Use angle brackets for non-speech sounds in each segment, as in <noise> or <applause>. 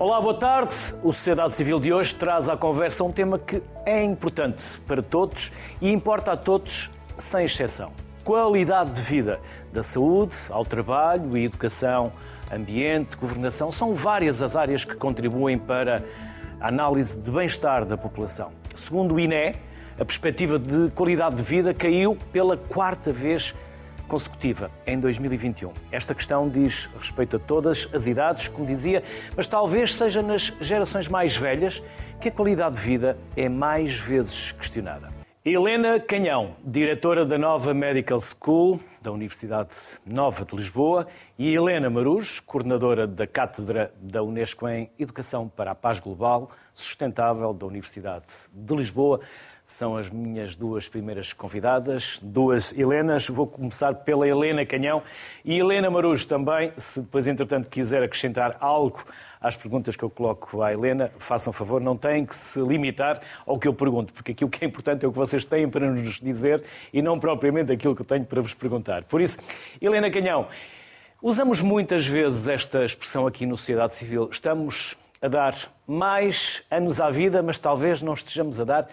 Olá, boa tarde. O Sociedade Civil de hoje traz à conversa um tema que é importante para todos e importa a todos, sem exceção. Qualidade de vida, da saúde ao trabalho e educação, ambiente, governação, são várias as áreas que contribuem para a análise de bem-estar da população. Segundo o INE, a perspectiva de qualidade de vida caiu pela quarta vez consecutiva em 2021. Esta questão diz respeito a todas as idades, como dizia, mas talvez seja nas gerações mais velhas que a qualidade de vida é mais vezes questionada. Helena Canhão, diretora da Nova Medical School da Universidade Nova de Lisboa, e Helena Maruz, coordenadora da Cátedra da Unesco em Educação para a Paz Global Sustentável da Universidade de Lisboa são as minhas duas primeiras convidadas, duas Helenas. Vou começar pela Helena Canhão e Helena Marujo também. Se depois, entretanto, quiser acrescentar algo às perguntas que eu coloco à Helena, façam favor, não têm que se limitar ao que eu pergunto, porque aquilo que é importante é o que vocês têm para nos dizer e não propriamente aquilo que eu tenho para vos perguntar. Por isso, Helena Canhão, usamos muitas vezes esta expressão aqui no Sociedade Civil. Estamos a dar mais anos à vida, mas talvez não estejamos a dar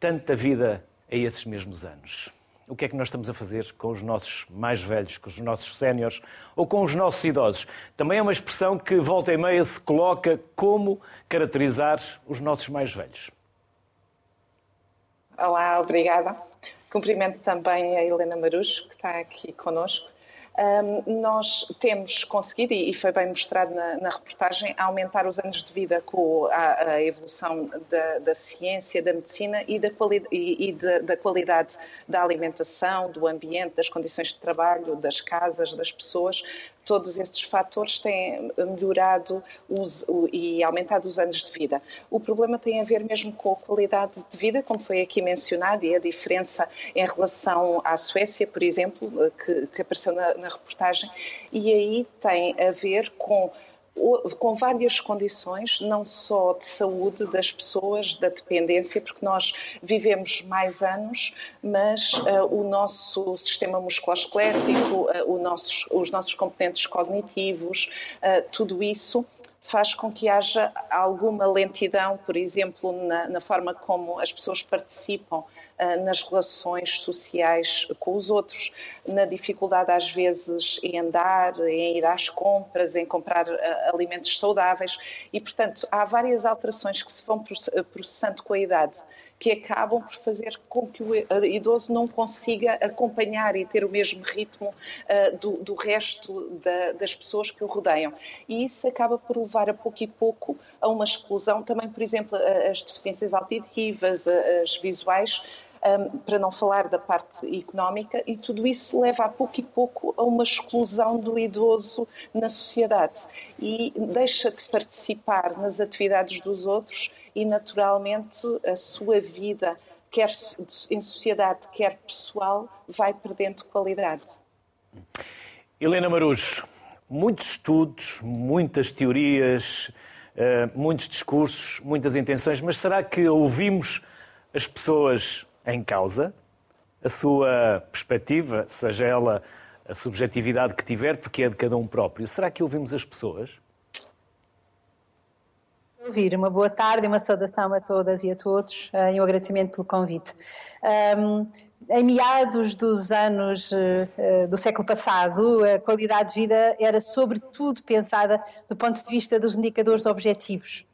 tanta vida a esses mesmos anos? O que é que nós estamos a fazer com os nossos mais velhos, com os nossos séniores ou com os nossos idosos? Também é uma expressão que volta e meia se coloca como caracterizar os nossos mais velhos. Olá, obrigada. Cumprimento também a Helena Marujo, que está aqui conosco nós temos conseguido, e foi bem mostrado na, na reportagem, aumentar os anos de vida com a, a evolução da, da, ciência, da medicina e, da, quali e, e da, da, qualidade da alimentação, do ambiente, das condições de trabalho, das casas, das pessoas todos estes fatores têm melhorado os, o, e aumentado os anos de vida. O problema tem a ver mesmo com a qualidade de vida, como foi aqui mencionado, e a diferença em relação à Suécia, por exemplo, que, que apareceu na, na reportagem, e aí tem a ver com com várias condições, não só de saúde das pessoas, da dependência, porque nós vivemos mais anos, mas uh, o nosso sistema musculoesquelético, uh, os nossos componentes cognitivos, uh, tudo isso faz com que haja alguma lentidão, por exemplo, na, na forma como as pessoas participam nas relações sociais com os outros, na dificuldade às vezes em andar, em ir às compras, em comprar ah, alimentos saudáveis e, portanto, há várias alterações que se vão processando com a idade que acabam por fazer com que o idoso não consiga acompanhar e ter o mesmo ritmo do, do, resto da, das pessoas que o rodeiam. E isso acaba por levar a pouco e pouco a uma exclusão, também, por exemplo, as deficiências auditivas, as visuais, um, para não falar da parte económica, e tudo isso leva a pouco e pouco a uma exclusão do idoso na sociedade e deixa de participar nas atividades dos outros e, naturalmente, a sua vida, quer em sociedade, quer pessoal, vai perdendo qualidade. Helena Marujo, muitos estudos, muitas teorias, eh, muitos discursos, muitas intenções, mas será que ouvimos as pessoas em causa, a sua perspectiva, seja ela a subjetividade que tiver, porque é de cada um próprio. Será que ouvimos as pessoas? Ouvir. Uma boa tarde, uma saudação a todas e a todos eh, e um agradecimento pelo convite. Um, em meados dos anos uh, do século passado, a qualidade de vida era sobretudo pensada do ponto de vista dos indicadores objetivos,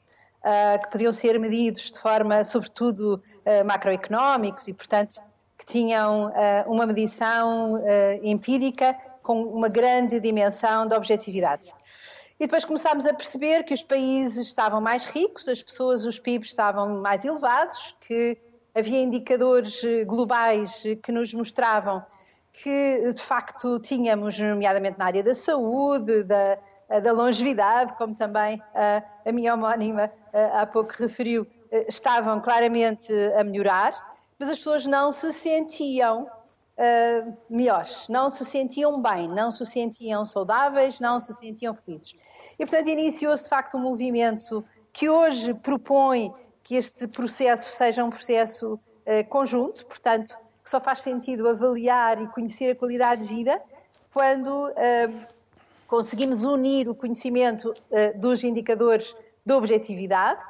uh, que podiam ser medidos de forma, sobretudo, uh, macroeconómicos e, portanto, que tinham uma medição empírica com uma grande dimensão de objetividade. E depois começámos a perceber que os países estavam mais ricos, as pessoas, os PIBs estavam mais elevados, que havia indicadores eh, globais eh, que nos mostravam que, de facto, tínhamos, nomeadamente na área da saúde, da, da longevidade, como também a, a minha homónima há pouco referiu, estavam claramente a melhorar, mas as pessoas não se sentiam uh, melhores, não se sentiam bem, não se sentiam saudáveis, não se sentiam felizes. E, portanto, iniciou-se de facto um movimento que hoje propõe que este processo seja um processo uh, conjunto, portanto, que só faz sentido avaliar e conhecer a qualidade de vida quando uh, conseguimos unir o conhecimento uh, dos indicadores de objetividade,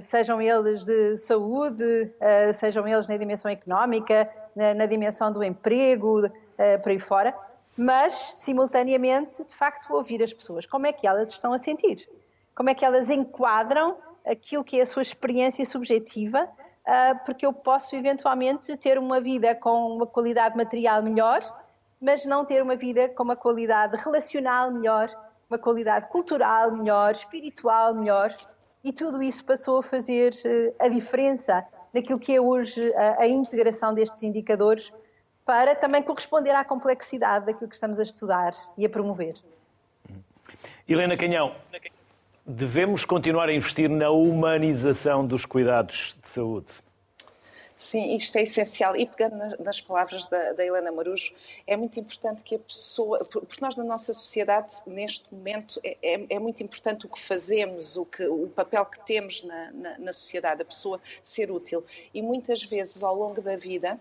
sejam eles de saúde, uh, sejam eles na dimensão económica, na, na dimensão do emprego, por aí fora, mas, simultaneamente, de facto, ouvir as pessoas. Como é que elas estão a sentir? Como é que elas enquadram aquilo que é a sua experiência subjetiva, porque eu posso eventualmente ter uma vida com uma qualidade material melhor, mas não ter uma vida com uma qualidade relacional melhor, uma qualidade cultural melhor, espiritual melhor, e tudo isso passou a fazer eh, a diferença naquilo que é hoje a, a integração destes indicadores para também corresponder à complexidade daquilo que estamos a estudar e a promover. Helena Canhão, devemos continuar a investir na humanização dos cuidados de saúde? Sim, isto é essencial. E pegando nas palavras da, da, Helena Marujo, é muito importante que a pessoa. Porque nós, na nossa sociedade, neste momento, é, é, é muito importante o que fazemos, o, que, o papel que temos na, na, na sociedade, a pessoa ser útil. E muitas vezes, ao longo da vida,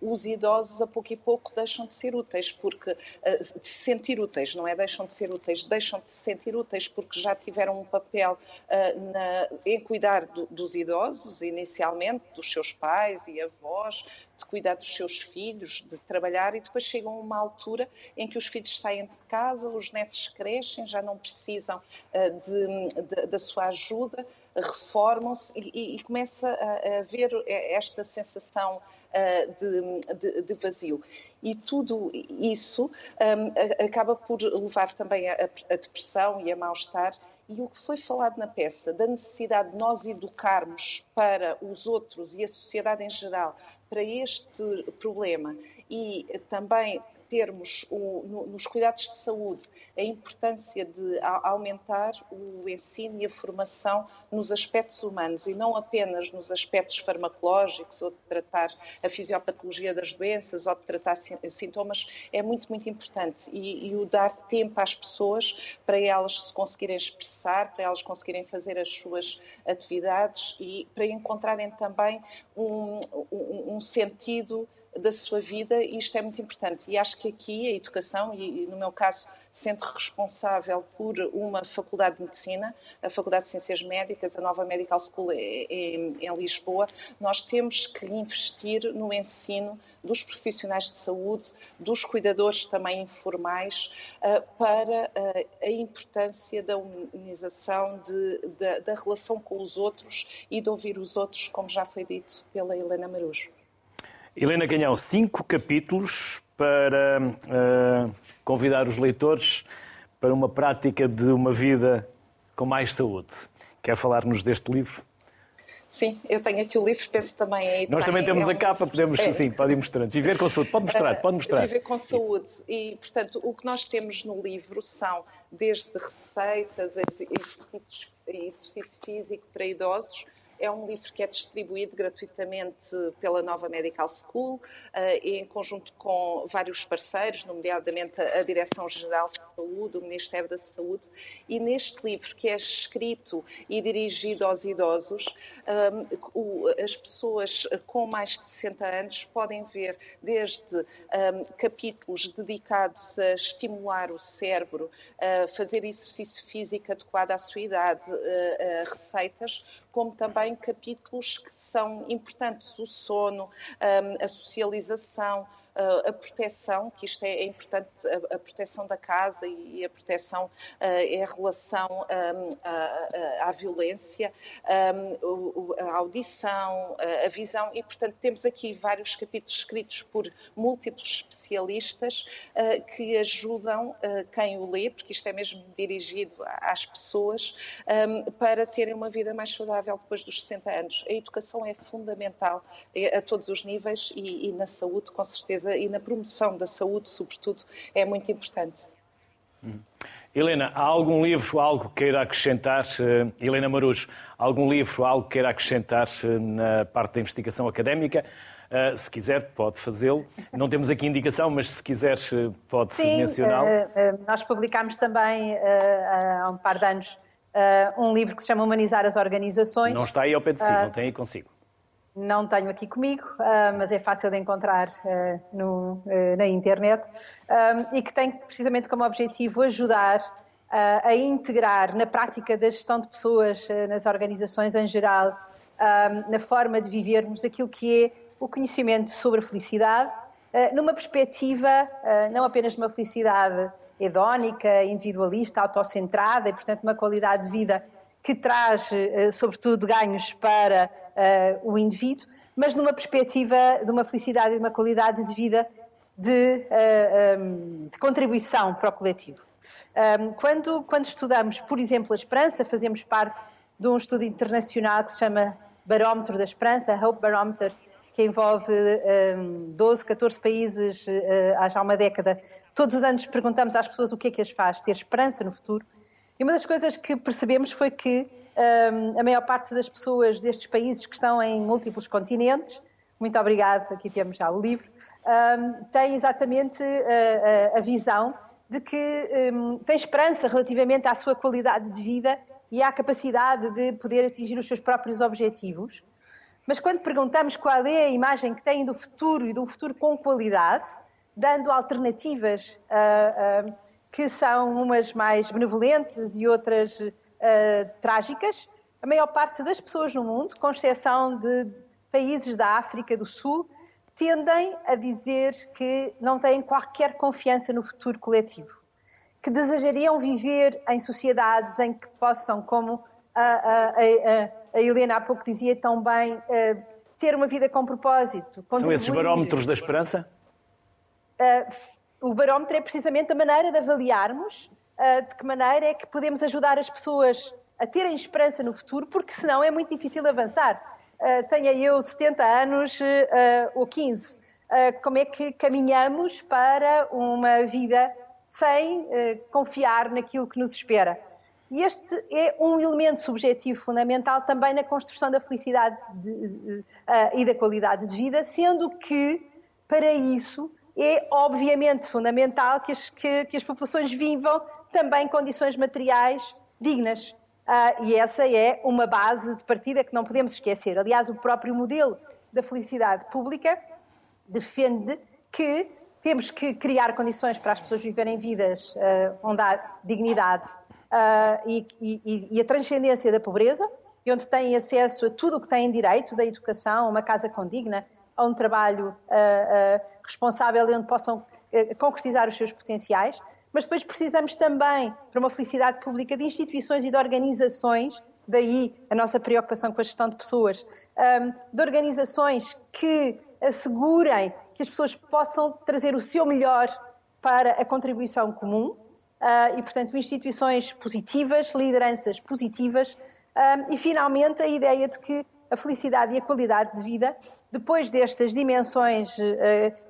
os idosos a pouco e pouco deixam de ser úteis, porque uh, de se sentir úteis, não é? Deixam de ser úteis, deixam de se sentir úteis porque já tiveram um papel uh, na, em cuidar do, dos idosos, inicialmente, dos seus pais e avós, de cuidar dos seus filhos, de trabalhar e depois chegam a uma altura em que os filhos saem de casa, os netos crescem, já não precisam uh, de, de, da sua ajuda, reformam-se e, e, começa a, a haver esta sensação uh, de, de, de, vazio. E tudo isso um, acaba por levar também a depressão e a mal-estar. E o que foi falado na peça, da necessidade de nós educarmos para os outros e a sociedade em geral para este problema e também termos o, no, nos cuidados de saúde a importância de a, aumentar o ensino e a formação nos aspectos humanos e não apenas nos aspectos farmacológicos ou de tratar a fisiopatologia das doenças ou de tratar sintomas é muito, muito importante. E, e o dar tempo às pessoas para elas se conseguirem expressar, para elas conseguirem fazer as suas atividades e para encontrarem também um, um, um sentido da sua vida e isto é muito importante. E acho que aqui a educação, e no meu caso, sendo responsável por uma faculdade de medicina, a Faculdade de Ciências Médicas, a nova Medical School em, em Lisboa, nós temos que investir no ensino dos profissionais de saúde, dos cuidadores também informais, uh, para uh, a importância da humanização, de, da, da relação com os outros e de ouvir os outros, como já foi dito pela Helena Marujo. Helena Canhão, cinco capítulos para uh, convidar os leitores para uma prática de uma vida com mais saúde. Quer falar-nos deste livro? Sim, eu tenho aqui o livro, penso também aí. Nós também temos é a capa, podemos, é. sim, pode ir mostrando. Viver com saúde, pode mostrar, pode mostrar. Viver com saúde. E, portanto, o que nós temos no livro são desde receitas, exercício físico para idosos, é um livro que é distribuído gratuitamente pela Nova Medical School, eh, em conjunto com vários parceiros, nomeadamente a Direção-Geral de Saúde, o Ministério da Saúde. E neste livro, que é escrito e dirigido aos idosos, eh, as pessoas com mais de 60 anos podem ver desde capítulos dedicados a estimular o cérebro, a fazer exercício físico adequado à sua idade, eh, receitas, como também capítulos que são importantes: o sono, a socialização, a proteção, que isto é, é importante, a, proteção da casa e a proteção em relação à violência, a audição, a visão, e portanto temos aqui vários capítulos escritos por múltiplos especialistas que ajudam quem o lê, porque isto é mesmo dirigido às pessoas, para terem uma vida mais saudável depois dos 60 anos. A educação é fundamental a todos os níveis e, e na saúde, com certeza e na promoção da saúde, sobretudo, é muito importante. Hum. Helena, há algum livro, algo que queira acrescentar, uh, Helena Marujo, algum livro, algo que queira acrescentar uh, na parte da investigação académica? Uh, se quiser, pode fazê-lo. Não temos aqui indicação, mas se quiser, pode Sim, mencioná-lo. nós publicámos também há um par de anos um livro que se chama Humanizar as Organizações. Não está aí ao pé de si, não tem aí consigo. Não tenho aqui comigo, uh, mas é fácil de encontrar uh, no, uh, na internet, e que tem precisamente como objetivo ajudar a integrar na prática da gestão de pessoas nas organizações em geral, na forma de vivermos aquilo que é o conhecimento sobre a felicidade, numa perspectiva não apenas de uma felicidade hedónica, individualista, autocentrada e, portanto, uma qualidade de vida que traz, sobretudo, ganhos para o indivíduo, mas numa perspectiva de uma felicidade e uma qualidade de vida de, uh, eh, um, ehm, de contribuição para o coletivo. Um, ehm, quando, quando estudamos, por exemplo, a esperança, fazemos parte de um estudo internacional que se chama Barómetro da Esperança, Hope Barometer, que envolve um, 12, 14 países uh, há já uma década. Todos os anos perguntamos às pessoas o que é que as faz ter esperança no futuro. E uma das coisas que percebemos foi que a maior parte das pessoas destes países que estão em múltiplos continentes, muito obrigada, aqui temos já o livro, tem exatamente a, a, a visão de que um, tem esperança relativamente à sua qualidade de vida e à capacidade de poder atingir os seus próprios objetivos. Mas quando perguntamos qual é a imagem que têm do futuro e um futuro com qualidade, dando alternativas uh, uh, que são umas mais benevolentes e outras uh, trágicas. A maior parte das pessoas no mundo, com exceção de países da África do Sul, tendem a dizer que não têm qualquer confiança no futuro coletivo, que desejariam viver em sociedades em que possam, como a, a, a, a Helena há pouco dizia tão bem, uh, ter uma vida com propósito. São esses barómetros da esperança? Uh, o barómetro é precisamente a maneira de avaliarmos de que maneira é que podemos ajudar as pessoas a terem esperança no futuro, porque senão é muito difícil avançar. Uh, tenha eu 70 anos uh, ou 15, como é que caminhamos para uma vida sem confiar naquilo que nos espera? E este é um elemento subjetivo fundamental também na construção da felicidade de, e da qualidade de vida, sendo que, para isso, é obviamente fundamental que as, que, que as populações vivam também condições materiais dignas. Uh, e essa é uma base de partida que não podemos esquecer. Aliás, o próprio modelo da felicidade pública defende que temos que criar condições para as pessoas viverem vidas uh, onde há dignidade uh, e, e, e, a transcendência da pobreza, e onde têm acesso a tudo o que têm direito, da educação, a uma casa condigna, a um trabalho responsável e onde possam concretizar os seus potenciais mas depois precisamos também, para uma felicidade pública, de instituições e de organizações, daí a nossa preocupação com a gestão de pessoas, de organizações que assegurem que as pessoas possam trazer o seu melhor para a contribuição comum ah, e, portanto, instituições positivas, lideranças positivas e, finalmente, a ideia de que a felicidade e a qualidade de vida, depois destas dimensões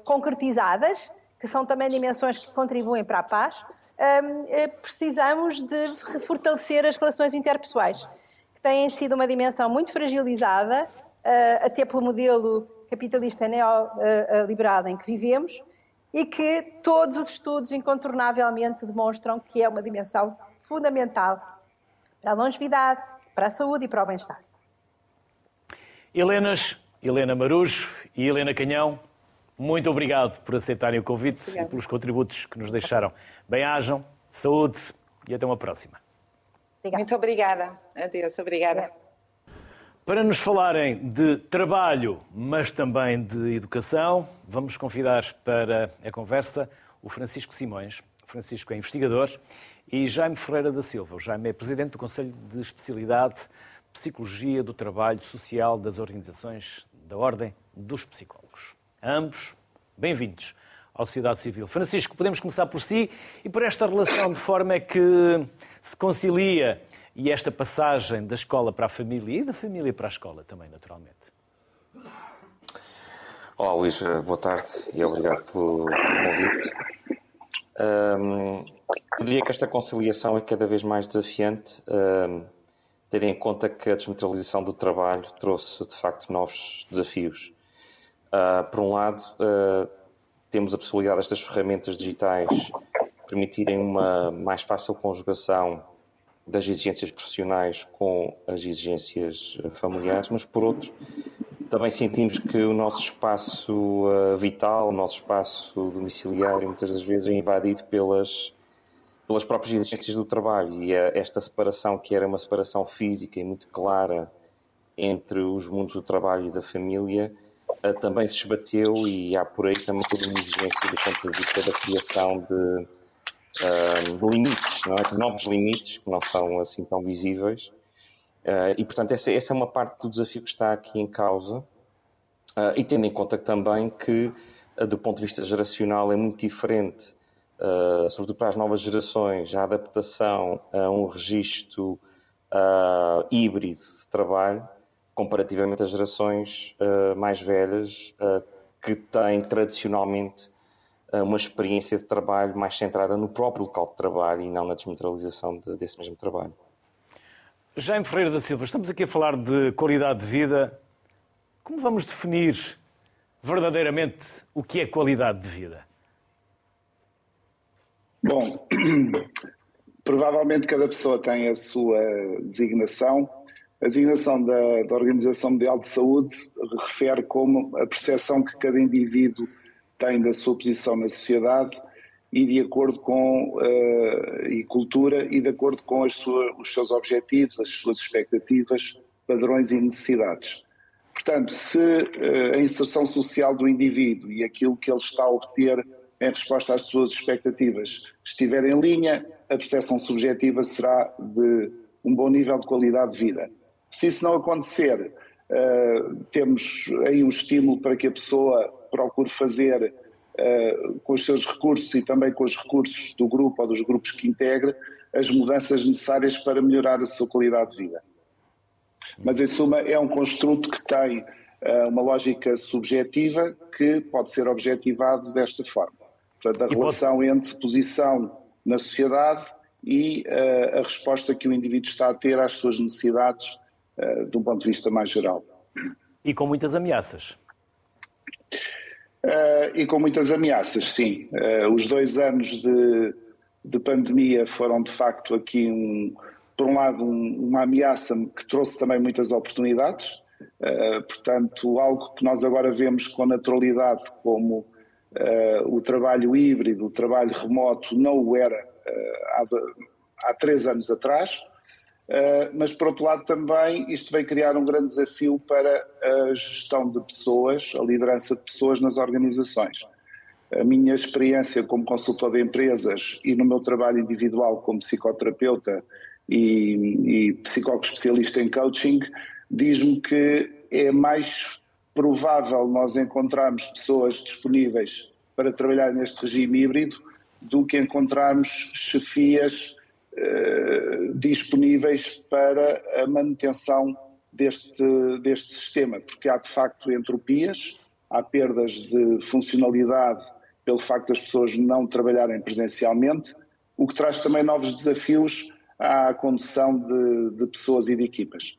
concretizadas, que são também dimensões que contribuem para a paz, eh, precisamos de fortalecer as relações interpessoais, que têm sido uma dimensão muito fragilizada, eh, até pelo modelo capitalista neoliberal em que vivemos, e que todos os estudos incontornavelmente demonstram que é uma dimensão fundamental para a longevidade, para a saúde e para o bem-estar. Helenas, Helena Marujo e Helena Canhão, muito obrigado por aceitarem o convite Obrigada. e pelos contributos que nos deixaram. Bem-ajam, saúde e até uma próxima. Muito obrigada. Adeus, obrigada. Para nos falarem de trabalho, mas também de educação, vamos convidar para a conversa o Francisco Simões. O Francisco é investigador e Jaime Ferreira da Silva. O Jaime é presidente do Conselho de Especialidade Psicologia do Trabalho Social das Organizações da Ordem dos Psicólogos ambos bem-vindos à sociedade civil. Francisco, podemos começar por si e por esta relação, de forma que se concilia e esta passagem da escola para a família e da família para a escola também, naturalmente. Olá, Luís, boa tarde e obrigado pelo, convite. Um, eu diria que esta conciliação é cada vez mais desafiante, um, tendo em conta que a desmaterialização do trabalho trouxe, de facto, novos desafios. Uh, por um lado, uh, temos a possibilidade destas ferramentas digitais permitirem uma mais fácil conjugação das exigências profissionais com as exigências familiares, mas por outro, também sentimos que o nosso espaço uh, vital, o nosso espaço domiciliário, muitas das vezes é invadido pelas, pelas próprias exigências do trabalho. E esta separação, que era uma separação física e muito clara entre os mundos do trabalho e da família, também se esbateu e há por aí também toda uma exigência do ponto de vista da criação de, de limites, não é? de novos limites que não são assim tão visíveis Uh, e, portanto, essa, essa, é uma parte do desafio que está aqui em causa. E tendo em conta também que, do ponto de vista geracional, é muito diferente, sobretudo para as novas gerações, a adaptação a um registro híbrido de trabalho, comparativamente às gerações mais velhas, que têm tradicionalmente uma experiência de trabalho mais centrada no próprio local de trabalho e não na desmaterialização de, desse mesmo trabalho. Jaime Ferreira da Silva, estamos aqui a falar de qualidade de vida. Como vamos definir verdadeiramente o que é qualidade de vida? Bom, <clears throat> provavelmente cada pessoa tem a sua designação. A designação da, da Organização Mundial de Saúde refere como a percepção que cada indivíduo tem da sua posição na sociedade e de acordo com uh, e cultura e de acordo com sua, os seus objetivos, as suas expectativas, padrões e necessidades. Portanto, se uh, a inserção social do indivíduo e aquilo que ele está a obter em resposta às suas expectativas estiver em linha, a percepção subjetiva será de um bom nível de qualidade de vida. Se isso não acontecer, uh, temos aí um estímulo para que a pessoa procure fazer eh, com os seus recursos e também com os recursos do grupo ou dos grupos que integra, as mudanças necessárias para melhorar a sua qualidade de vida. Mas, em suma, é um construto que tem uh, uma lógica subjetiva que pode ser objetivado desta forma. Portanto, a e relação pode... entre posição na sociedade e uh, a resposta que o indivíduo está a ter às suas necessidades uh, de um ponto de vista mais geral. E com muitas ameaças. Uh, e com muitas ameaças, sim. Uh, os dois anos de, de, pandemia foram, de facto, aqui, um, por um lado, um, uma ameaça que trouxe também muitas oportunidades. Uh, portanto, algo que nós agora vemos com naturalidade, como o trabalho híbrido, o trabalho remoto, não o era há, há três anos atrás. Uh, mas por outro lado também isto vai criar um grande desafio para a gestão de pessoas, a liderança de pessoas nas organizações. A minha experiência como consultor de empresas e no meu trabalho individual como psicoterapeuta e, e psicólogo especialista em coaching diz-me que é mais provável nós encontrarmos pessoas disponíveis para trabalhar neste regime híbrido do que encontrarmos chefias eh, disponíveis para a manutenção deste, deste sistema, porque há de facto entropias, há perdas de funcionalidade pelo facto das pessoas não trabalharem presencialmente, o que traz também novos desafios à condução de, de pessoas e de equipas.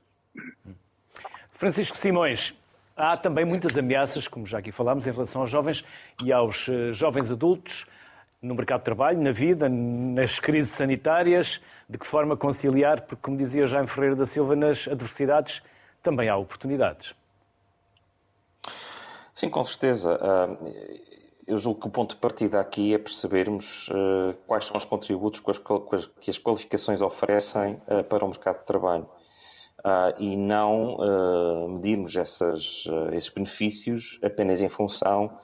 Francisco Simões, há também muitas ameaças, como já aqui falámos, em relação aos jovens e aos eh, jovens adultos no mercado de trabalho, na vida, nas crises sanitárias, de que forma conciliar, porque, como dizia Jaime Ferreira da Silva, nas adversidades também há oportunidades. Sim, com certeza. Ah, eu julgo que o ponto de partida aqui é percebermos ah, quais são os contributos que as qualificações oferecem ah, para o mercado de trabalho. E não medirmos essas, esses benefícios apenas em função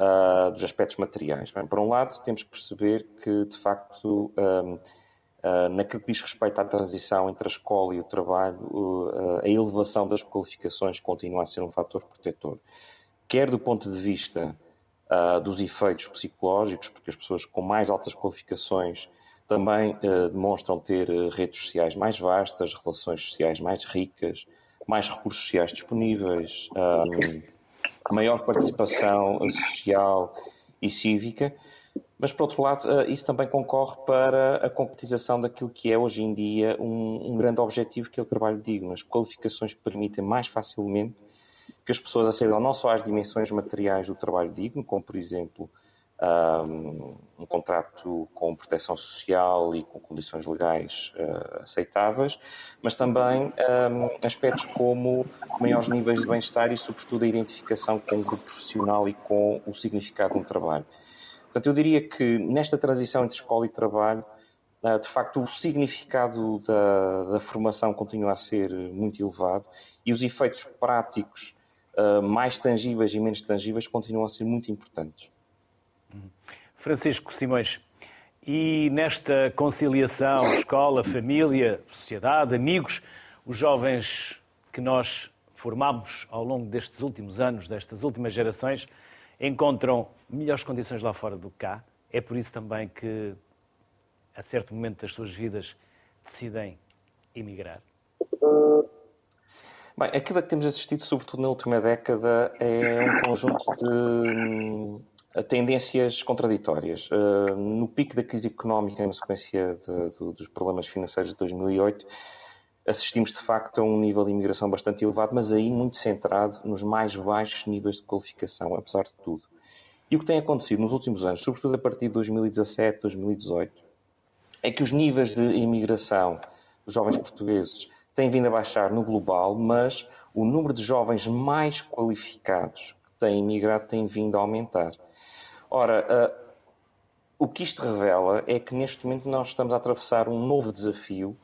uh, dos aspectos materiais. Bem, por um lado, temos que perceber que, de facto, um, uh, naquilo que diz respeito à transição entre a escola e o trabalho, a elevação das qualificações continua a ser um fator protetor. Quer do ponto de vista dos efeitos psicológicos, porque as pessoas com mais altas qualificações também demonstram ter redes sociais mais vastas, relações sociais mais ricas, mais recursos sociais disponíveis, um, maior participação social e cívica, mas por outro lado, eh, isso também concorre para a concretização daquilo que é hoje em dia um, um grande objetivo, que é o trabalho digno. As qualificações permitem mais facilmente que as pessoas acedam não só às dimensões materiais do trabalho digno, como por exemplo um, um contrato com proteção social e com condições legais uh, aceitáveis, mas também um, aspectos como maiores níveis de bem-estar e, sobretudo, a identificação com o grupo profissional e com o significado um trabalho. Portanto, eu diria que nesta transição entre escola e trabalho, uh, de facto, o significado da, da, formação continua a ser muito elevado e os efeitos práticos, uh, mais tangíveis e menos tangíveis, continuam a ser muito importantes. Francisco Simões, e nesta conciliação, escola, família, sociedade, amigos, os jovens que nós formamos ao longo destes últimos anos, destas últimas gerações, encontram melhores condições lá fora do que cá. É por isso também que, a certo momento das suas vidas, decidem emigrar. Bem, aquilo que temos assistido, sobretudo na última década, é um conjunto de tendências contraditórias. Uh, no pico da crise económica, na sequência de, de, dos problemas financeiros de 2008, assistimos de facto a um nível de imigração bastante elevado, mas aí muito centrado nos mais baixos níveis de qualificação, apesar de tudo. E o que tem acontecido nos últimos anos, sobretudo a partir de 2017, 2018, é que os níveis de imigração dos jovens portugueses têm vindo a baixar no global, mas o número de jovens mais qualificados que têm imigrado tem vindo a aumentar. Ora, uh, o que isto revela é que neste momento nós estamos a atravessar um novo desafio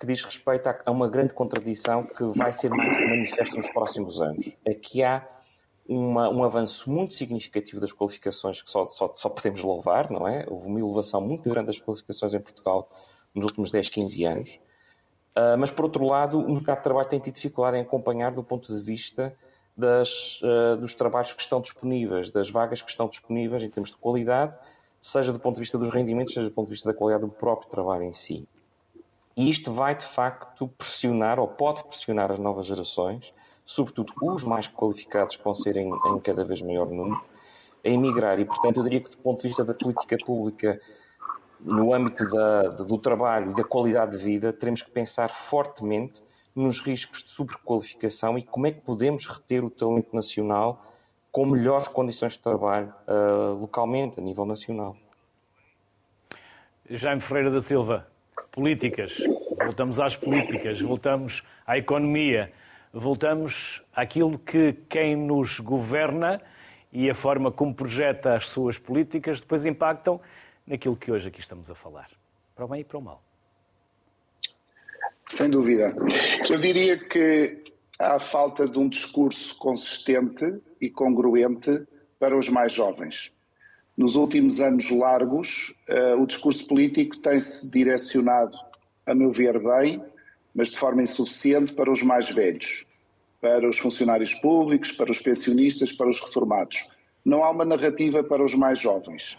que diz respeito a, uma grande contradição que vai ser mais manifesta nos próximos anos. É que há uma, um avanço muito significativo das qualificações que só, só, só, podemos louvar, não é? Houve uma elevação muito grande das qualificações em Portugal nos últimos 10, 15 anos. Uh, mas, por outro lado, o mercado de trabalho tem tido dificuldade em acompanhar do ponto de vista das, uh, dos trabalhos que estão disponíveis, das vagas que estão disponíveis em termos de qualidade, seja do ponto de vista dos rendimentos, seja do ponto de vista da qualidade do próprio trabalho em si. E isto vai, de facto, pressionar, ou pode pressionar as novas gerações, sobretudo os mais qualificados, que vão ser em, cada vez maior número, a emigrar. E, portanto, eu diria que, do ponto de vista da política pública, no âmbito da, do trabalho e da qualidade de vida, teremos que pensar fortemente nos riscos de sobrequalificação e como é que podemos reter o talento nacional com melhores condições de trabalho uh, localmente, a nível nacional. Jaime Ferreira da Silva, políticas. Voltamos às políticas, voltamos à economia, voltamos àquilo que quem nos governa e a forma como projeta as suas políticas depois impactam naquilo que hoje aqui estamos a falar, para o bem e para o mal. Sem dúvida. Eu diria que há falta de um discurso consistente e congruente para os mais jovens. Nos últimos anos largos, uh, o discurso político tem-se direcionado, a meu ver, bem, mas de forma insuficiente para os mais velhos, para os funcionários públicos, para os pensionistas, para os reformados. Não há uma narrativa para os mais jovens.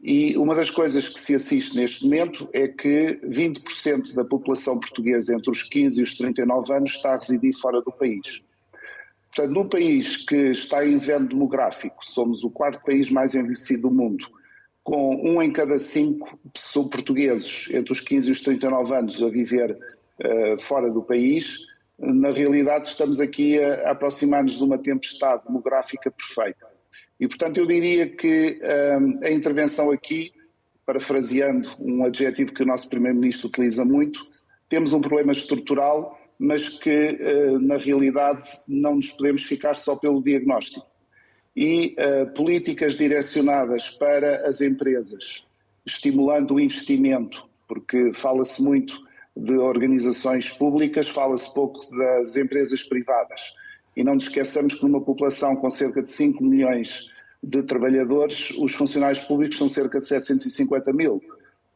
E uma das coisas que se assiste neste momento é que 20% da população portuguesa entre os 15 e os 39 anos está a residir fora do país. Portanto, num país que está em inverno demográfico, somos o quarto país mais envelhecido do mundo, com um em cada cinco portugueses entre os 15 e os 39 anos a viver uh, fora do país, na realidade estamos aqui a, a aproximar-nos de uma tempestade demográfica perfeita. E, portanto, eu diria que um, a intervenção aqui, parafraseando um adjetivo que o nosso Primeiro-Ministro utiliza muito, temos um problema estrutural, mas que, uh, na realidade, não nos podemos ficar só pelo diagnóstico. E uh, políticas direcionadas para as empresas, estimulando o investimento, porque fala-se muito de organizações públicas, fala-se pouco das empresas privadas e não nos esqueçamos que numa população com cerca de 5 milhões de trabalhadores, os funcionários públicos são cerca de 750 mil.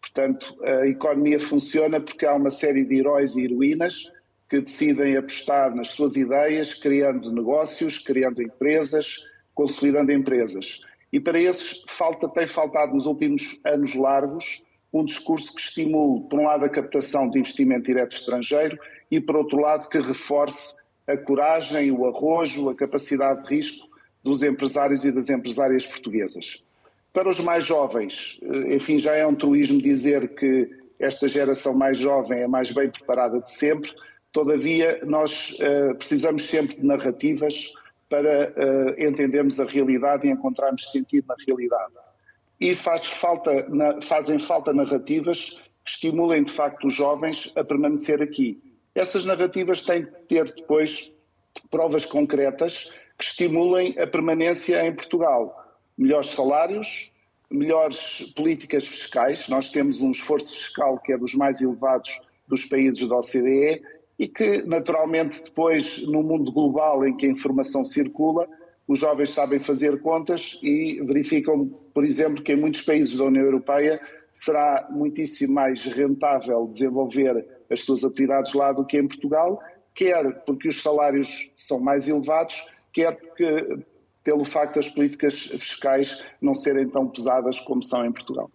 Portanto, a economia funciona porque há uma série de heróis e heroínas que decidem apostar nas suas ideias, criando negócios, criando empresas, consolidando empresas. E para esses falta, tem faltado nos últimos anos largos um discurso que estimule, por um lado, a captação de investimento direto estrangeiro e, por outro lado, que reforce a coragem, o arrojo, a capacidade de risco dos empresários e das empresárias portuguesas. Para os mais jovens, eh, enfim, já é um truísmo dizer que esta geração mais jovem é mais bem preparada de sempre, todavia, nós uh, precisamos sempre de narrativas para uh, entendermos a realidade e encontrarmos sentido na realidade. e faz falta, fazem falta narrativas que estimulem de facto os jovens a permanecer aqui. Essas narrativas têm que ter depois provas concretas que estimulem a permanência em Portugal. Melhores salários, melhores políticas fiscais. Nós temos um esforço fiscal que é dos mais elevados dos países da OCDE e que, naturalmente, depois, no mundo global em que a informação circula, os jovens sabem fazer contas e verificam, por exemplo, que em muitos países da União Europeia será muitíssimo mais rentável desenvolver as suas atividades lá do que em Portugal, quer porque os salários são mais elevados, quer porque, pelo facto das políticas fiscais não serem tão pesadas como são em Portugal.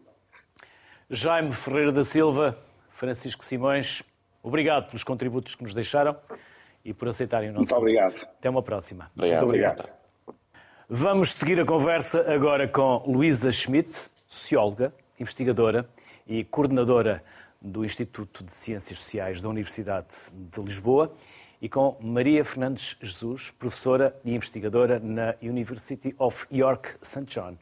Jaime Ferreira da Silva, Francisco Simões, obrigado pelos contributos que nos deixaram e por aceitarem o nosso Muito obrigado. Até uma próxima. Obrigado. Muito obrigado. obrigado. Vamos seguir a conversa agora com Luísa Schmidt, socióloga, investigadora e coordenadora do Instituto de Ciências Sociais da Universidade de Lisboa, e com Maria Fernandes Jesus, professora e investigadora na University of York St. John.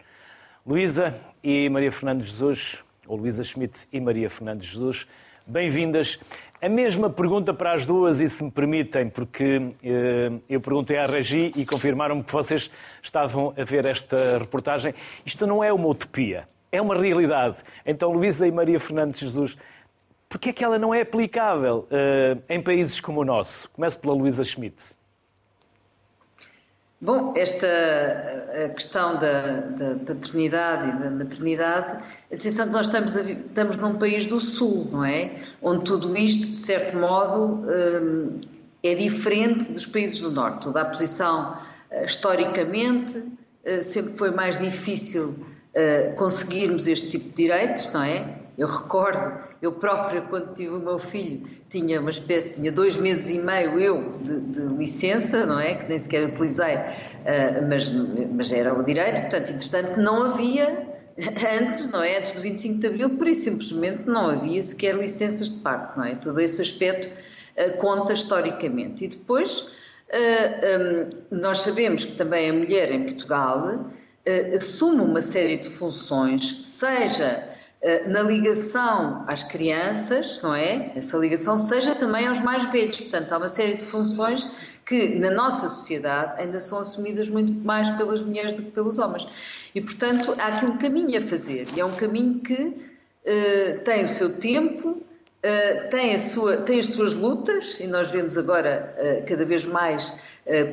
Luísa e Maria Fernandes Jesus, ou Luísa Schmidt e Maria Fernandes Jesus, bem-vindas. A mesma pergunta para as duas, e se me permitem, porque eh, eu perguntei à Regi e confirmaram-me que vocês estavam a ver esta reportagem. Isto não é uma utopia, é uma realidade. Então, Luísa e Maria Fernandes Jesus, por que é que ela não é aplicável eh, em países como o nosso? Começo pela Luísa Schmidt. Bom, esta a questão da, da, paternidade e da maternidade, atenção que nós estamos, a, estamos num país do Sul, não é? Onde tudo isto, de certo modo, hum, é diferente dos países do Norte. Toda a posição, eh, historicamente, eh, sempre foi mais difícil eh, conseguirmos este tipo de direitos, não é? Eu recordo, eu própria, quando tive o meu filho, tinha uma espécie, tinha dois meses e meio eu de, de licença, não é? Que nem sequer utilizei, uh, mas, mas era o direito, portanto, entretanto, não havia, <laughs> antes, não é? Antes do 25 de Abril, por isso simplesmente não havia sequer licenças de parto, não é? Todo esse aspecto uh, conta historicamente. E depois, uh, um, nós sabemos que também a mulher em Portugal assume uma série de funções, seja eh, na ligação às crianças, não é? Essa ligação seja também aos mais velhos. Portanto, há uma série de funções que na nossa sociedade ainda são assumidas muito mais pelas mulheres do que pelos homens. E, portanto, há aqui um caminho a fazer. E é um caminho que uh, tem o seu tempo, uh, tem, sua, tem, as suas lutas, e nós vemos agora uh, cada vez mais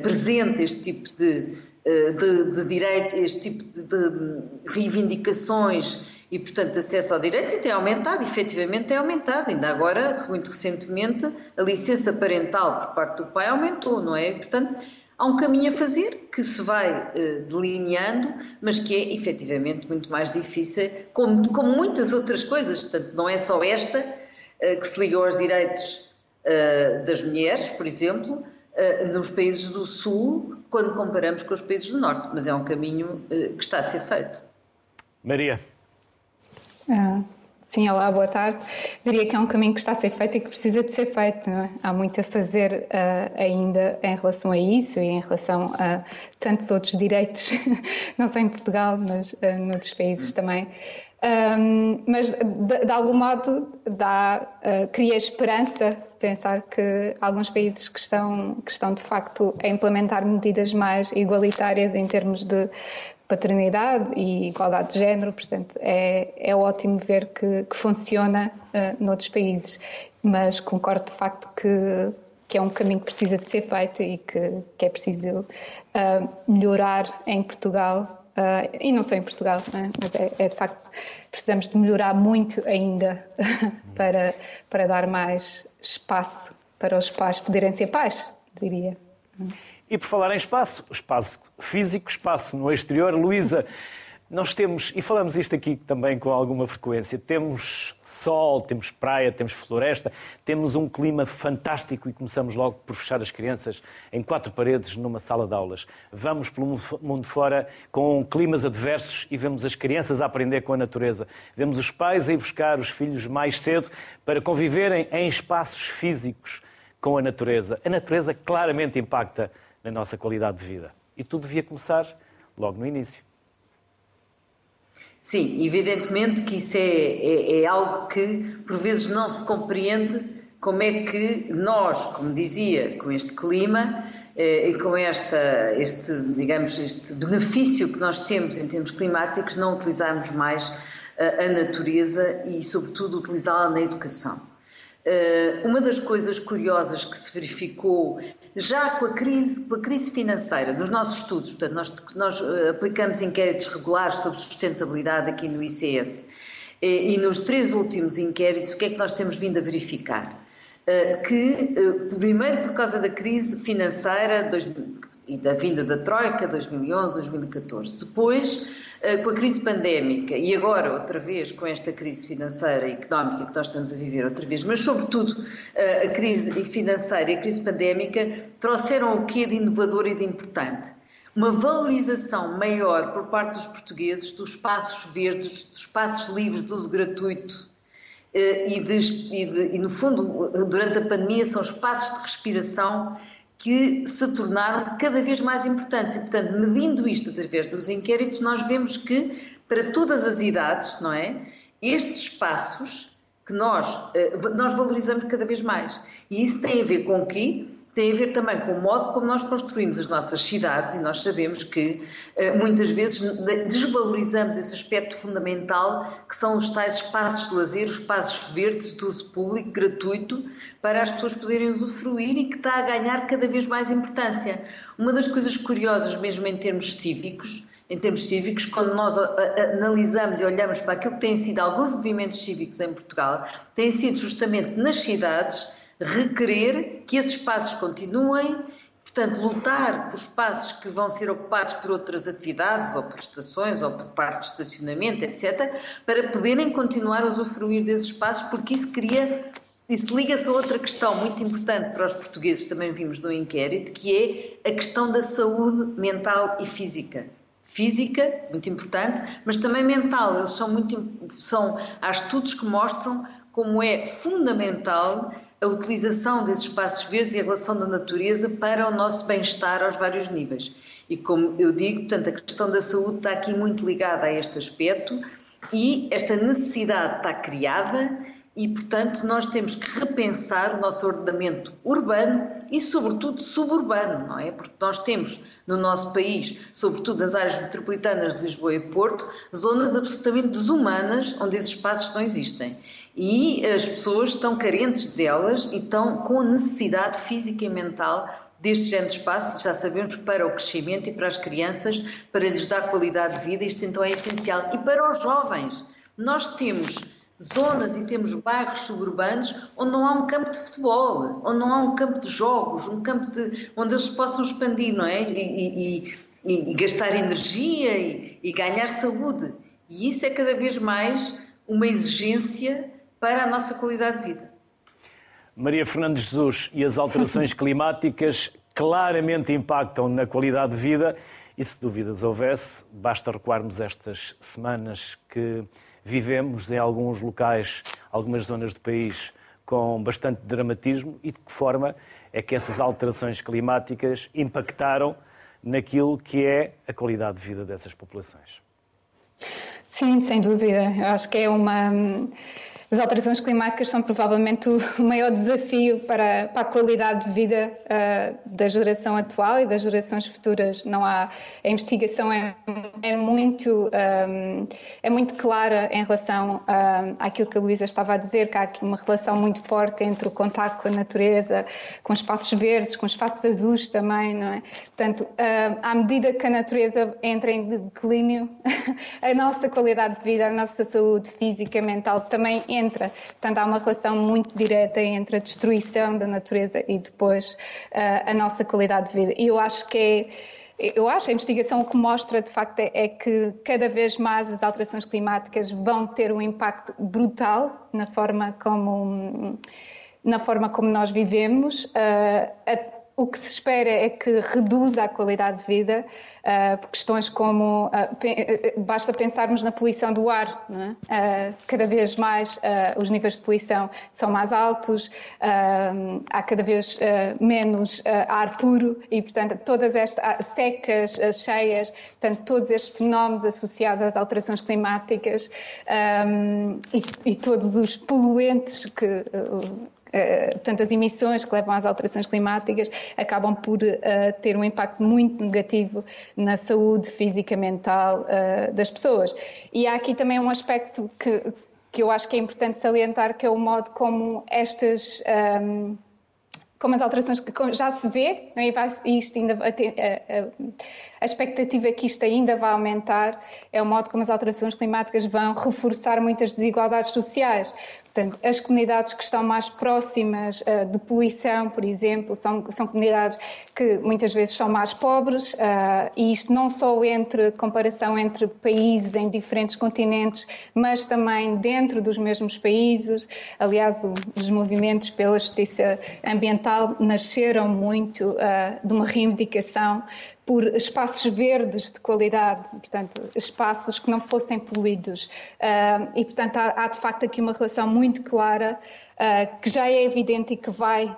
presente este tipo de, de, de direito, este tipo de, de reivindicações e, portanto, acesso ao direito e tem aumentado, efetivamente tem aumentado. Ainda agora, muito recentemente, a licença parental por parte do pai aumentou, não é? E, portanto, há um caminho a fazer que se vai uh, delineando, mas que é efetivamente muito mais difícil, como, como muitas outras coisas. Portanto, não é só esta uh, que se liga aos direitos uh, das mulheres, por exemplo, nos países do Sul, quando comparamos com os países do Norte, mas é um caminho que está a ser feito. Maria. Ah, sim, olá, boa tarde. Diria que é um caminho que está a ser feito e que precisa de ser feito. É? Há muito a fazer uh, ainda em relação a isso e em relação a tantos outros direitos, <laughs> não só em Portugal, mas uh, noutros países hum. também. Um, mas de, de, algum modo dá, uh, cria esperança pensar que alguns países que estão, que estão de facto a implementar medidas mais igualitárias em termos de paternidade e igualdade de género, portanto é, é ótimo ver que, que funciona uh, noutros países, mas concordo de facto que, que é um caminho que precisa de ser feito e que, que é preciso uh, melhorar em Portugal, uh, e não só em Portugal, é? mas é, é, de facto, precisamos de melhorar muito ainda <laughs> para, para dar mais espaço para os pais poderem ser pais, diria. E por falar em espaço, espaço físico, espaço no exterior, Luísa, nós temos, e falamos isto aqui também com alguma frequência, temos sol, temos praia, temos floresta, temos um clima fantástico e começamos logo por fechar as crianças em quatro paredes numa sala de aulas. Vamos pelo mundo fora com climas adversos e vemos as crianças a aprender com a natureza. Vemos os pais a ir buscar os filhos mais cedo para conviverem em espaços físicos com a natureza. A natureza claramente impacta na nossa qualidade de vida. E tudo devia começar logo no início. Sim, evidentemente que isso é, é, é, algo que por vezes não se compreende como é que nós, como dizia, com este clima eh, e com esta, este, digamos, este benefício que nós temos em termos climáticos, não utilizarmos mais a, a natureza e, sobretudo, utilizá-la na educação. Eh, uma das coisas curiosas que se verificou já com a crise, com a crise financeira, nos nossos estudos, portanto, nós, nós eh, aplicamos inquéritos regulares sobre sustentabilidade aqui no ICS, e, e nos três últimos inquéritos, o que é que nós temos vindo a verificar? Eh, que, eh, primeiro, por causa da crise financeira e da vinda da Troika, 2011, 2014, depois eh, com a crise pandémica e agora outra vez com esta crise financeira e económica que nós estamos a viver outra vez, mas sobretudo eh, a crise financeira e a crise pandémica trouxeram o que de inovador e de importante? Uma valorização maior por parte dos portugueses dos espaços verdes, dos espaços livres de uso gratuito eh, e, de, e, de, e, no fundo, durante a pandemia, são espaços de respiração que se tornaram cada vez mais importantes. E, portanto, medindo isto através dos inquéritos, nós vemos que, para todas as idades, não é? Estes espaços que nós, eh, nós valorizamos cada vez mais. E isso tem a ver com o quê? Tem a ver também com o modo como nós construímos as nossas cidades e nós sabemos que eh, muitas vezes desvalorizamos esse aspecto fundamental que são os tais espaços de lazer, os espaços verdes de uso público, gratuito, para as pessoas poderem usufruir e que está a ganhar cada vez mais importância. Uma das coisas curiosas, mesmo em termos cívicos, em termos cívicos, quando nós analisamos e olhamos para aquilo que têm sido alguns movimentos cívicos em Portugal, têm sido justamente nas cidades requerer que esses espaços continuem, portanto, lutar por espaços que vão ser ocupados por outras atividades, ou por estações, ou por parques de estacionamento, etc., para poderem continuar a usufruir desses espaços, porque isso cria. Isso liga-se a outra questão muito importante para os portugueses, também vimos no inquérito, que é a questão da saúde mental e física física, muito importante, mas também mental. Eles são muito, são, há estudos que mostram como é fundamental a utilização desses espaços verdes e a relação da natureza para o nosso bem-estar aos vários níveis. E como eu digo, portanto, a questão da saúde está aqui muito ligada a este aspecto e esta necessidade está criada e, portanto, nós temos que repensar o nosso ordenamento urbano e, sobretudo, suburbano, não é? Porque nós temos no nosso país, sobretudo nas áreas metropolitanas de Lisboa e Porto, zonas absolutamente desumanas onde esses espaços não existem e as pessoas estão carentes delas e estão com necessidade física e mental deste género de espaço, já sabemos, para o crescimento e para as crianças, para lhes dar qualidade de vida, isto então é essencial. E para os jovens, nós temos zonas e temos bairros suburbanos onde não há um campo de futebol, onde não há um campo de jogos, um campo de, onde eles possam expandir, não é? E, e, e gastar energia e, e ganhar saúde. E isso é cada vez mais uma exigência para a nossa qualidade de vida. Maria Fernandes Jesus e as alterações <laughs> climáticas claramente impactam na qualidade de vida e se dúvidas houvesse, basta recuarmos estas semanas que vivemos em alguns locais, algumas zonas do país com bastante dramatismo e de que forma é que essas alterações climáticas impactaram naquilo que é a qualidade de vida dessas populações. Sim, sem dúvida. Eu acho que é uma as alterações climáticas são provavelmente o <laughs> maior desafio para, para a qualidade de vida uh, da geração atual e das gerações futuras. Não há a investigação é, é muito um, é muito clara em relação uh, àquilo que a Luísa estava a dizer, que há aqui uma relação muito forte entre o contato com a natureza, com espaços verdes, com espaços azuis também, não é? Portanto, uh, à medida que a natureza entra em declínio, <laughs> a nossa qualidade de vida, a nossa saúde física mental também entra entra. Portanto, há uma relação muito direta entre a destruição da natureza e depois uh, a nossa qualidade de vida. E eu acho que é eu acho a investigação o que mostra de facto é, é, que cada vez mais as alterações climáticas vão ter um impacto brutal na forma como na forma como nós vivemos. Uh, o que se espera é que reduza a qualidade de vida, uh, questões como uh, pe basta pensarmos na poluição do ar, é? uh, cada vez mais os níveis de poluição são mais altos, há cada vez menos ar puro e, portanto, todas estas secas, cheias, portanto, todos estes fenómenos associados às alterações climáticas um, e, e, todos os poluentes que eh, portanto, as emissões que levam às alterações climáticas acabam por uh, ter um impacto muito negativo na saúde física e mental uh, das pessoas. E há aqui também um aspecto que, que eu acho que é importante salientar, que é o modo como estas. Um, ehm, como as alterações que já se vê, é? e isto ainda, a, expectativa é que isto ainda vai aumentar, é o modo como as alterações climáticas vão reforçar muitas desigualdades sociais. Portanto, as comunidades que estão mais próximas uh, de poluição, por exemplo, são, são comunidades que muitas vezes são mais pobres, uh, e isto não só entre comparação entre países em diferentes continentes, mas também dentro dos mesmos países. Aliás, o, os movimentos pela justiça ambiental nasceram muito uh, de uma reivindicação por espaços verdes de qualidade, portanto, espaços que não fossem poluídos. Uh, e, portanto, há, há, de facto aqui uma relação muito clara uh, que já é evidente e que vai uh,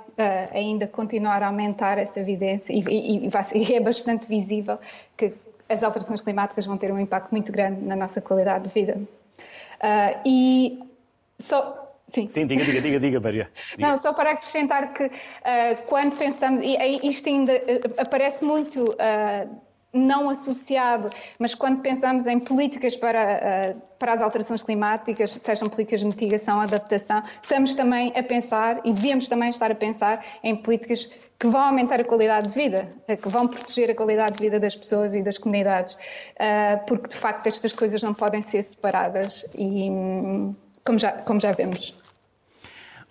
ainda continuar a aumentar essa evidência e, e, e, vai, <laughs> e, é bastante visível que as alterações climáticas vão ter um impacto muito grande na nossa qualidade de vida. e só Sim. Sim, diga, diga, diga, diga Maria. Diga. Não, só para acrescentar que uh, quando pensamos, e isto ainda uh, aparece muito uh, não associado, mas quando pensamos em políticas para, para as alterações climáticas, sejam políticas de mitigação, adaptação, estamos também a pensar e devemos também estar a pensar em políticas que vão aumentar a qualidade de vida, que vão proteger a qualidade de vida das pessoas e das comunidades, porque de facto estas coisas não podem ser separadas e hum, como já, como já vemos.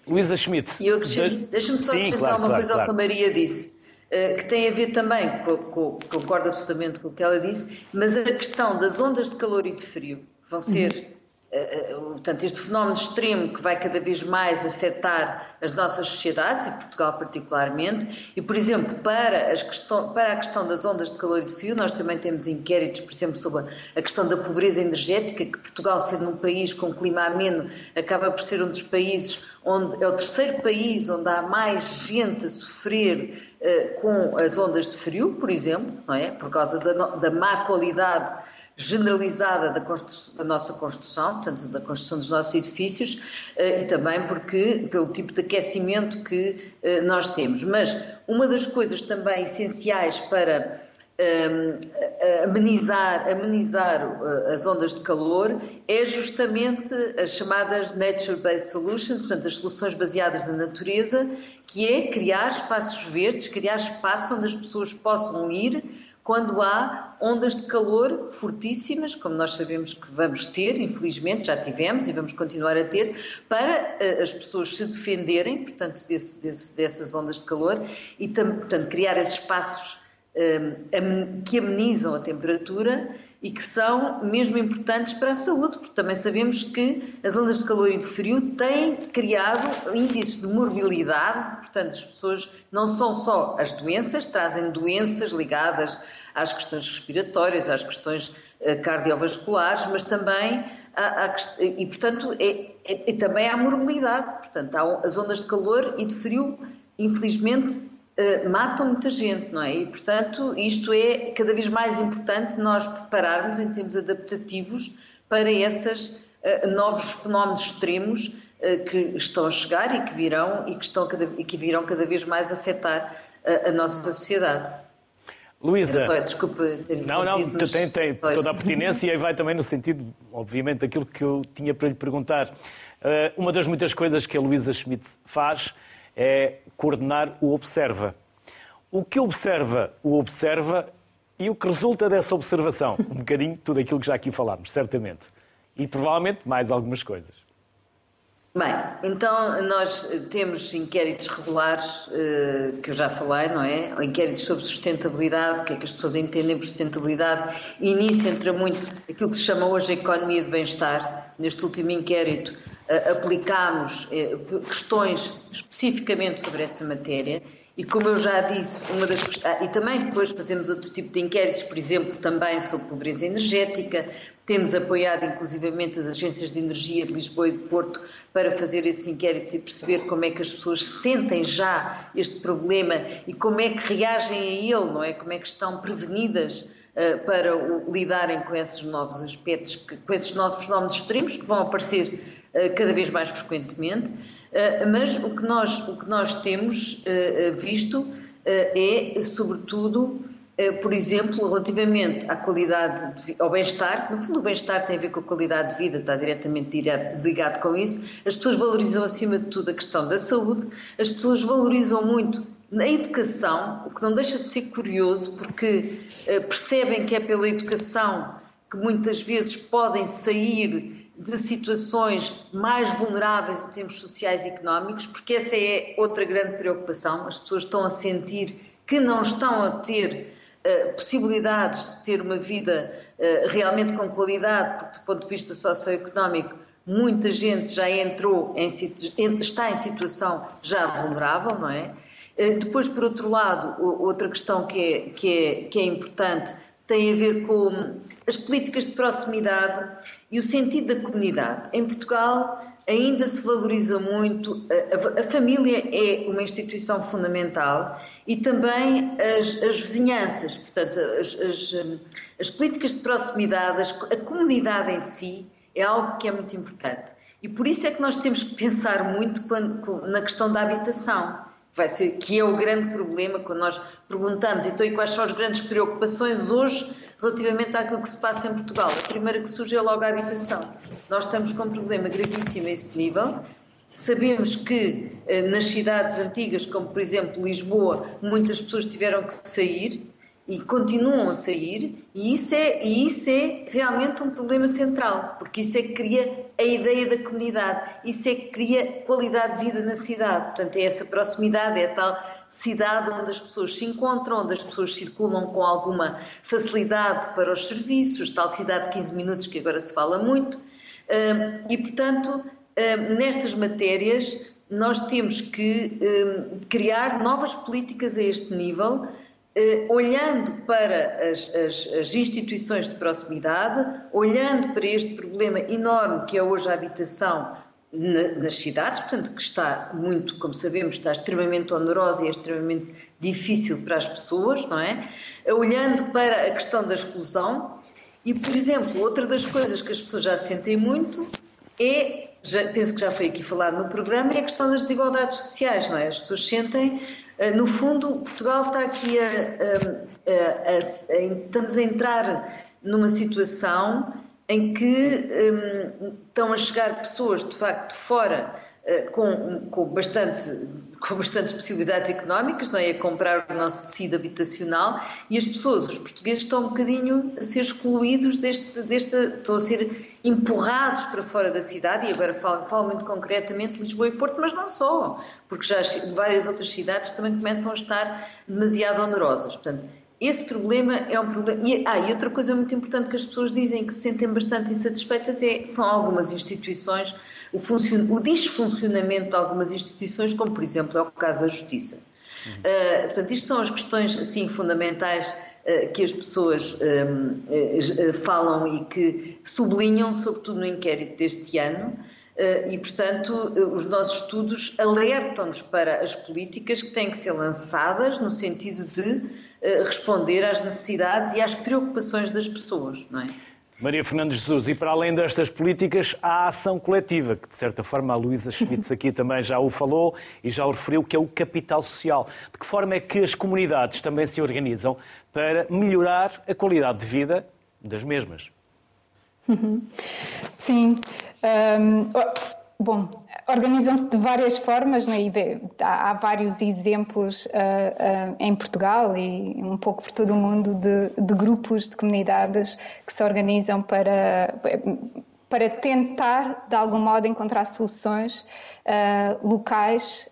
Luísa Schmidt. E eu deixa-me só acrescentar claro, uma claro, coisa claro. ao que a Maria disse, eh, que tem a ver também, com, com, concordo absolutamente com o que ela disse, mas a questão das ondas de calor e de frio vão ser uhum. Eh, eh, portanto, este fenómeno extremo que vai cada vez mais afetar as nossas sociedades, e Portugal particularmente, e, por exemplo, para, questão, para, a questão das ondas de calor e de frio, nós também temos inquéritos, por exemplo, sobre a questão da pobreza energética, que Portugal, sendo um país com clima ameno, acaba por ser um dos países onde é o terceiro país onde há mais gente a sofrer uh, com as ondas de frio, por exemplo, não é? Por causa da, da má qualidade generalizada da, da, nossa construção, portanto, da construção dos nossos edifícios, eh, e também porque, pelo tipo de aquecimento que eh, nós temos. Mas uma das coisas também essenciais para amenizar, amenizar eh, as ondas de calor é justamente as chamadas Nature-Based Solutions, portanto, as soluções baseadas na natureza, que é criar espaços verdes, criar espaço onde as pessoas possam ir quando há ondas de calor fortíssimas, como nós sabemos que vamos ter, infelizmente já tivemos e vamos continuar a ter, para uh, as pessoas se defenderem, portanto, desse, desse, dessas ondas de calor e, portanto, criar esses espaços que amenizam a temperatura e que são mesmo importantes para a saúde, porque também sabemos que as ondas de calor e de frio têm criado índices de morbilidade, portanto, as pessoas não são só as doenças, trazem doenças ligadas às questões respiratórias, às questões eh, cardiovasculares, mas também há, e, portanto, é, é, também há morbilidade, portanto, há as ondas de calor e de frio, infelizmente, Uh, matam muita gente, não é? E, portanto, isto é cada vez mais importante nós prepararmos em termos adaptativos para esses uh, novos fenómenos extremos uh, que estão a chegar e que virão e que, estão cada, e que virão cada vez mais afetar a nossa sociedade. Luísa. Desculpe ter Não, não, tem, tem toda a pertinência e vai também no sentido, obviamente, daquilo que eu tinha para lhe perguntar. uma das muitas coisas que a Luísa Schmidt faz é coordenar o observa. O que observa, o observa e o que resulta dessa observação. Um bocadinho tudo aquilo que já aqui falámos, certamente. E provavelmente mais algumas coisas. Bem, então nós temos inquéritos regulares, eh, que eu já falei, não é? Inquéritos sobre sustentabilidade, o que é que as pessoas entendem por sustentabilidade, e nisso entra muito aquilo que se chama hoje a economia de bem-estar. Neste último inquérito aplicámos eh, questões especificamente sobre essa matéria E como eu já disse, uma das ah, e também depois fazemos outro tipo de inquéritos, por exemplo, também sobre pobreza energética. Temos apoiado inclusivamente as agências de energia de Lisboa e de Porto para fazer esse inquérito e perceber como é que as pessoas sentem já este problema e como é que reagem a ele, não é? Como é que estão prevenidas uh, para o, lidarem com esses novos aspectos, com esses novos fenómenos extremos que vão aparecer cada vez mais frequentemente. Eh, mas o que nós, o que nós temos eh, eh, visto é, sobretudo, por exemplo, relativamente à qualidade, de, ao bem-estar, no fundo o bem-estar tem a ver com a qualidade de vida, está diretamente ligado com isso, as pessoas valorizam acima de tudo a questão da saúde, as pessoas valorizam muito a educação, o que não deixa de ser curioso, porque percebem que é pela educação que muitas vezes podem sair de situações mais vulneráveis em termos sociais e económicos, porque essa é outra grande preocupação. As pessoas estão a sentir que não estão a ter uh, possibilidades de ter uma vida uh, realmente com qualidade, porque do ponto de vista socioeconómico muita gente já entrou em está em situação já vulnerável, não é? Uh, depois, por outro lado, outra questão que é, que é, que é importante tem a ver com as políticas de proximidade e o sentido da comunidade. Em Portugal ainda se valoriza muito, a, a, família é uma instituição fundamental e também as, as vizinhanças, portanto, as, as, as, políticas de proximidade, a comunidade em si é algo que é muito importante. E por isso é que nós temos que pensar muito quando, na questão da habitação, vai ser, que é o grande problema quando nós perguntamos então e quais são as grandes preocupações hoje relativamente àquilo que se passa em Portugal. A primeira que surge é logo a habitação. Nós estamos com um problema gravíssimo a esse nível. Sabemos que eh, nas cidades antigas, como por exemplo Lisboa, muitas pessoas tiveram que sair e continuam a sair, e isso é, e isso é realmente um problema central, porque isso é que cria a ideia da comunidade, isso é que cria qualidade de vida na cidade. Portanto, é essa proximidade, é tal cidade onde as pessoas se encontram, onde as pessoas circulam com alguma facilidade para os serviços, tal cidade de 15 minutos que agora se fala muito. E, portanto, nestas matérias, nós temos que criar novas políticas a este nível, olhando para as, as, as, instituições de proximidade, olhando para este problema enorme que é hoje a habitação nas cidades, portanto, que está muito, como sabemos, está extremamente onerosa e é extremamente difícil para as pessoas, não é? Olhando para a questão da exclusão, e, por exemplo, outra das coisas que as pessoas já sentem muito é, já, penso que já foi aqui falado no programa, é a questão das desigualdades sociais, não é? As pessoas sentem, eh, no fundo, Portugal está aqui a, a, a, a estamos a entrar numa situação em que um, estão a chegar pessoas, de facto, de fora, uh, com, com, bastante, com bastantes possibilidades económicas, não é? a comprar o nosso tecido habitacional, e as pessoas, os portugueses, estão um bocadinho a ser excluídos deste, deste estão a ser empurrados para fora da cidade, e agora falo, falo muito concretamente de Lisboa e Porto, mas não só, porque já várias outras cidades também começam a estar demasiado onerosas. Portanto, esse problema é um problema. E, ah, e outra coisa muito importante que as pessoas dizem que se sentem bastante insatisfeitas é, são algumas instituições, o, funcion... o desfuncionamento de algumas instituições, como por exemplo é o caso da Justiça. Uhum. Uh, portanto, isto são as questões assim fundamentais uh, que as pessoas uh, falam e que sublinham, sobretudo no inquérito deste ano. E, portanto, os nossos estudos alertam-nos para as políticas que têm que ser lançadas no sentido de responder às necessidades e às preocupações das pessoas, não é? Maria Fernandes Jesus, e para além destas políticas, há a ação coletiva, que de certa forma a Luísa Schmitz aqui também já o falou e já o referiu, que é o capital social. De que forma é que as comunidades também se organizam para melhorar a qualidade de vida das mesmas? Sim. Um, bom, organizam-se de várias formas, né? há, há, vários exemplos uh, uh, em Portugal e um pouco por todo o mundo de, de, grupos, de comunidades que se organizam para, para tentar, de algum modo, encontrar soluções uh, locais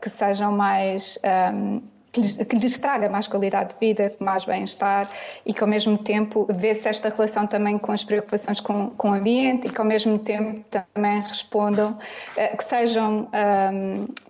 que sejam mais. Um, que lhes, traga mais qualidade de vida, mais bem-estar e que ao mesmo tempo vê-se esta relação também com as preocupações com, com o ambiente e que ao mesmo tempo também respondam, uh, que sejam,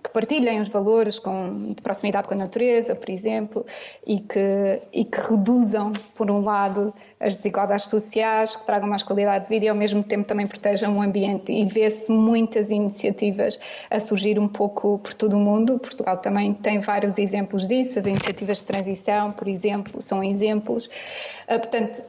que partilhem os valores com, de proximidade com a natureza, por exemplo, e que, e que reduzam, por um lado, as desigualdades sociais, que tragam mais qualidade de vida e ao mesmo tempo também protejam o ambiente. E vê-se muitas iniciativas a surgir um pouco por todo o mundo. Portugal também tem vários exemplos disso, as iniciativas de transição, por exemplo, são exemplos. Ah, portanto,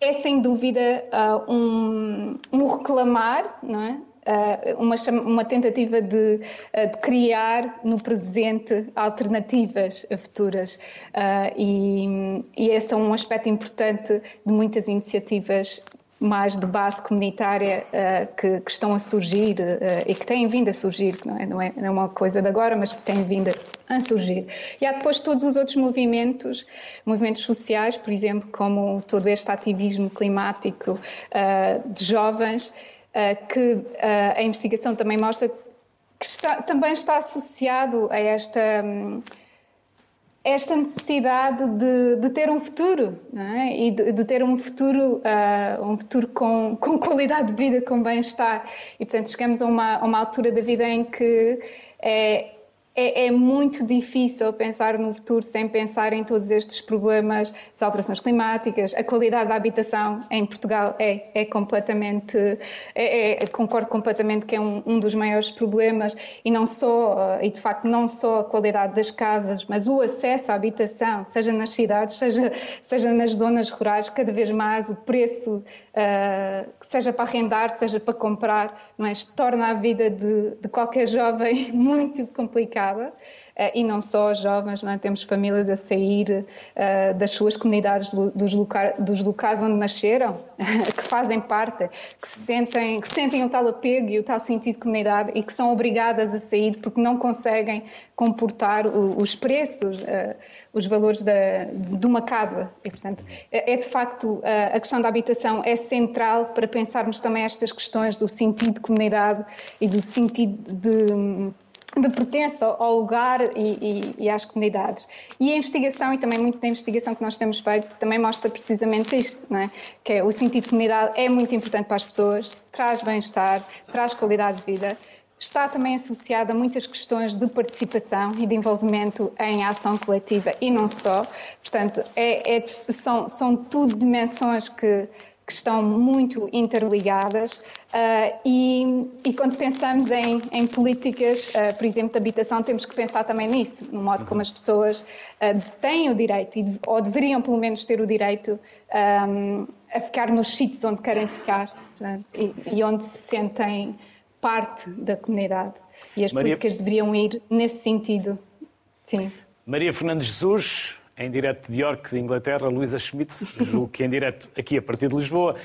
é sem dúvida ah, um, um reclamar, não é? Uh, uma, uma, tentativa de, uh, de, criar no presente alternativas futuras. Uh, e, e esse é um aspecto importante de muitas iniciativas mais de base comunitária uh, que, que, estão a surgir uh, e que têm vindo a surgir, não é, não é, não, é, uma coisa de agora, mas que têm vindo a surgir. E há depois todos os outros movimentos, movimentos sociais, por exemplo, como todo este ativismo climático uh, de jovens, eh, que eh, a investigação também mostra que está, também está associado a esta, hum, esta necessidade de, de ter um futuro é? e de, de, ter um futuro, uh, um futuro com, <laughs> com qualidade de vida, com bem-estar. E, portanto, chegamos a uma, a uma altura da vida em que é, é, é, muito difícil pensar no futuro sem pensar em todos estes problemas, as alterações climáticas, a qualidade da habitação em Portugal é, é completamente, é, é, concordo completamente que é um, um, dos maiores problemas e não só, e de facto não só a qualidade das casas, mas o acesso à habitação, seja nas cidades, seja, seja nas zonas rurais, cada vez mais o preço, uh, seja para arrendar, seja para comprar, é? torna a vida de, de qualquer jovem <laughs> muito complicada uh, e não só jovens, não é? temos famílias a sair uh, das suas comunidades, dos, loca dos locais onde nasceram, <laughs> que fazem parte, que sentem, que sentem o tal apego e o tal sentido de comunidade e que são obrigadas a sair porque não conseguem comportar os preços, uh, os valores da, de uma casa. E, portanto, é, é de facto a questão da habitação é central para pensarmos também estas questões do sentido de comunidade e do sentido de de pertença ao lugar e, e, e, às comunidades. E a investigação, e também muito da investigação que nós temos feito, também mostra precisamente isto, não é? que é, o sentido de comunidade é muito importante para as pessoas, traz bem-estar, traz qualidade de vida, está também associado a muitas questões de participação e de envolvimento em ação coletiva e não só. Portanto, é, é, são, são tudo dimensões que que estão muito interligadas uh, e, e, quando pensamos em, em políticas, uh, por exemplo, de habitação, temos que pensar também nisso, no modo como as pessoas uh, têm o direito, ou deveriam pelo menos ter o direito um, a ficar nos sítios onde querem ficar e, e, onde se sentem parte da comunidade. E as Maria... políticas deveriam ir nesse sentido. Sim. Maria Fernandes Jesus, em direto de York, de Inglaterra, Luísa Schmidt, julgo que em direto aqui a partir de Lisboa.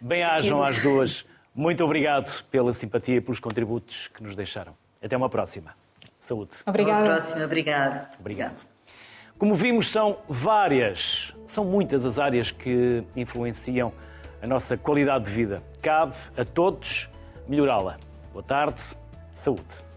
Bem-ajam às duas. Muito obrigado pela simpatia e pelos contributos que nos deixaram. Até uma próxima. Saúde. Obrigada. Até uma próxima. Obrigado. Obrigado. Como vimos, são várias, são muitas as áreas que influenciam a nossa qualidade de vida. Cabe a todos melhorá-la. Boa tarde. Saúde.